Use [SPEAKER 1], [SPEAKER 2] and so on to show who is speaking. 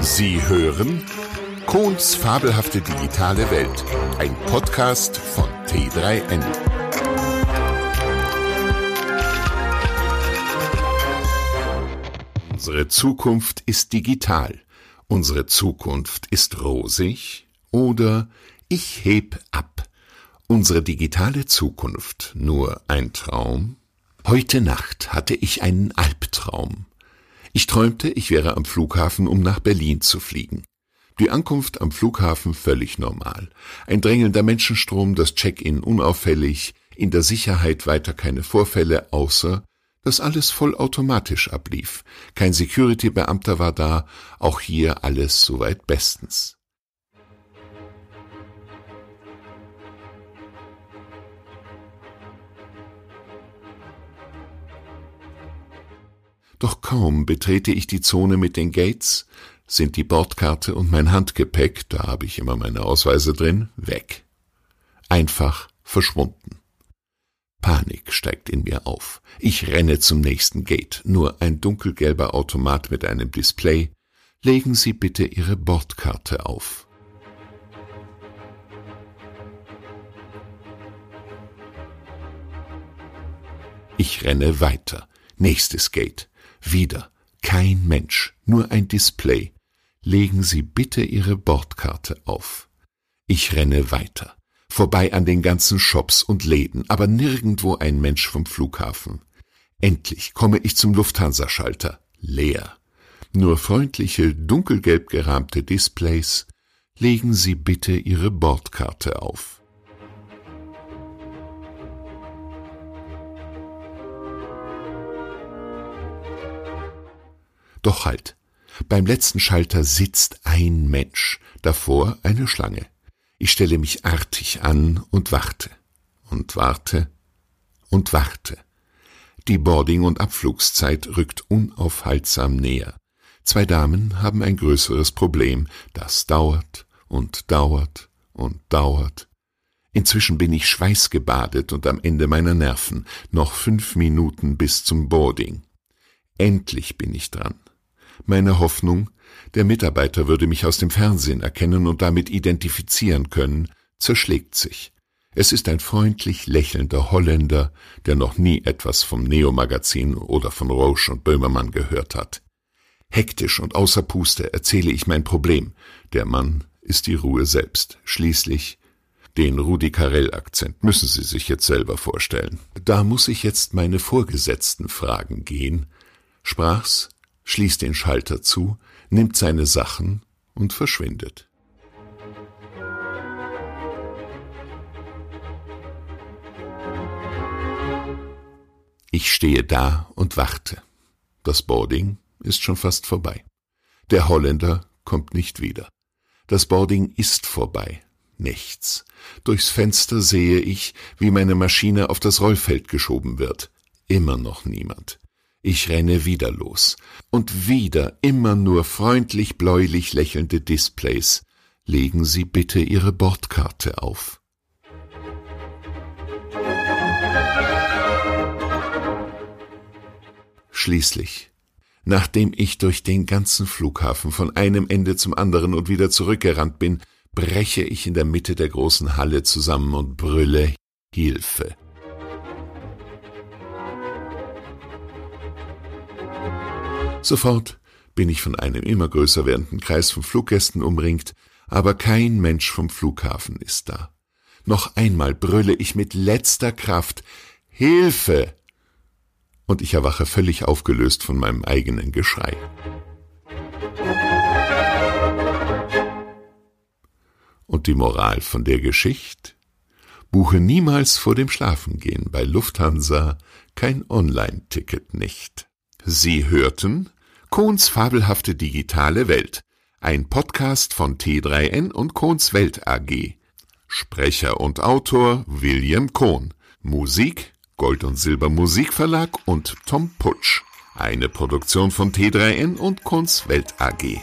[SPEAKER 1] Sie hören Kohns fabelhafte digitale Welt, ein Podcast von T3N. Unsere Zukunft ist digital. Unsere Zukunft ist rosig oder ich heb ab. Unsere digitale Zukunft nur ein Traum? Heute Nacht hatte ich einen Albtraum. Ich träumte, ich wäre am Flughafen, um nach Berlin zu fliegen. Die Ankunft am Flughafen völlig normal. Ein drängelnder Menschenstrom, das Check-in unauffällig, in der Sicherheit weiter keine Vorfälle, außer dass alles vollautomatisch ablief. Kein Security-Beamter war da, auch hier alles soweit bestens. Kaum betrete ich die Zone mit den Gates, sind die Bordkarte und mein Handgepäck, da habe ich immer meine Ausweise drin, weg. Einfach verschwunden. Panik steigt in mir auf. Ich renne zum nächsten Gate. Nur ein dunkelgelber Automat mit einem Display. Legen Sie bitte Ihre Bordkarte auf. Ich renne weiter. Nächstes Gate. Wieder kein Mensch, nur ein Display. Legen Sie bitte Ihre Bordkarte auf. Ich renne weiter, vorbei an den ganzen Shops und Läden, aber nirgendwo ein Mensch vom Flughafen. Endlich komme ich zum Lufthansa-Schalter, leer. Nur freundliche, dunkelgelb gerahmte Displays. Legen Sie bitte Ihre Bordkarte auf. Doch halt. Beim letzten Schalter sitzt ein Mensch, davor eine Schlange. Ich stelle mich artig an und warte und warte und warte. Die Boarding- und Abflugszeit rückt unaufhaltsam näher. Zwei Damen haben ein größeres Problem, das dauert und dauert und dauert. Inzwischen bin ich schweißgebadet und am Ende meiner Nerven. Noch fünf Minuten bis zum Boarding. Endlich bin ich dran. Meine Hoffnung, der Mitarbeiter würde mich aus dem Fernsehen erkennen und damit identifizieren können, zerschlägt sich. Es ist ein freundlich lächelnder Holländer, der noch nie etwas vom Neo-Magazin oder von Roche und Böhmermann gehört hat. Hektisch und außer Puste erzähle ich mein Problem. Der Mann ist die Ruhe selbst. Schließlich den Rudi Carell-Akzent müssen Sie sich jetzt selber vorstellen. Da muss ich jetzt meine Vorgesetzten fragen gehen. Sprach's schließt den Schalter zu, nimmt seine Sachen und verschwindet. Ich stehe da und warte. Das Boarding ist schon fast vorbei. Der Holländer kommt nicht wieder. Das Boarding ist vorbei. Nichts. Durchs Fenster sehe ich, wie meine Maschine auf das Rollfeld geschoben wird. Immer noch niemand. Ich renne wieder los. Und wieder immer nur freundlich bläulich lächelnde Displays. Legen Sie bitte Ihre Bordkarte auf. Schließlich, nachdem ich durch den ganzen Flughafen von einem Ende zum anderen und wieder zurückgerannt bin, breche ich in der Mitte der großen Halle zusammen und brülle Hilfe. Sofort bin ich von einem immer größer werdenden Kreis von Fluggästen umringt, aber kein Mensch vom Flughafen ist da. Noch einmal brülle ich mit letzter Kraft Hilfe. Und ich erwache völlig aufgelöst von meinem eigenen Geschrei. Und die Moral von der Geschichte? Buche niemals vor dem Schlafengehen bei Lufthansa kein Online-Ticket nicht. Sie hörten Kohns fabelhafte digitale Welt, ein Podcast von T3N und Kohns Welt AG. Sprecher und Autor William Kohn. Musik Gold und Silber Musikverlag und Tom Putsch. Eine Produktion von T3N und Kohns Welt AG.